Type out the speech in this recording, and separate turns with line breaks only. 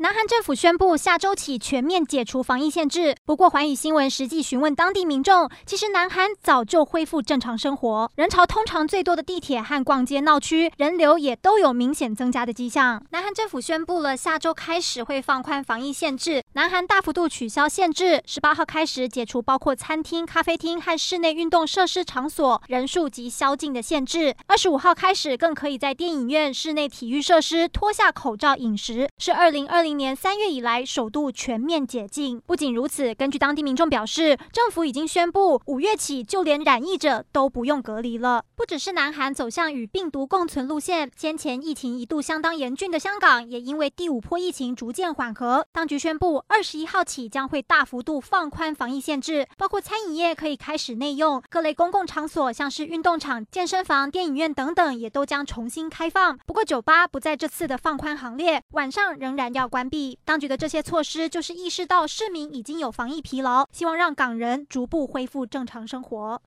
南韩政府宣布下周起全面解除防疫限制。不过，环宇新闻实际询问当地民众，其实南韩早就恢复正常生活，人潮通常最多的地铁和逛街闹区人流也都有明显增加的迹象。南韩政府宣布了，下周开始会放宽防疫限制。南韩大幅度取消限制，十八号开始解除包括餐厅、咖啡厅和室内运动设施场所人数及宵禁的限制。二十五号开始，更可以在电影院、室内体育设施脱下口罩饮食，是二零二零年三月以来首度全面解禁。不仅如此，根据当地民众表示，政府已经宣布五月起，就连染疫者都不用隔离了。不只是南韩走向与病毒共存路线，先前疫情一度相当严峻的香港，也因为第五波疫情逐渐缓和，当局宣布二十一号起将会大幅度放宽防疫限制，包括餐饮业可以开始内用，各类公共场所像是运动场、健身房、电影院等等也都将重新开放。不过酒吧不在这次的放宽行列，晚上仍然要完毕。当局的这些措施，就是意识到市民已经有防疫疲劳，希望让港人逐步恢复正常生活。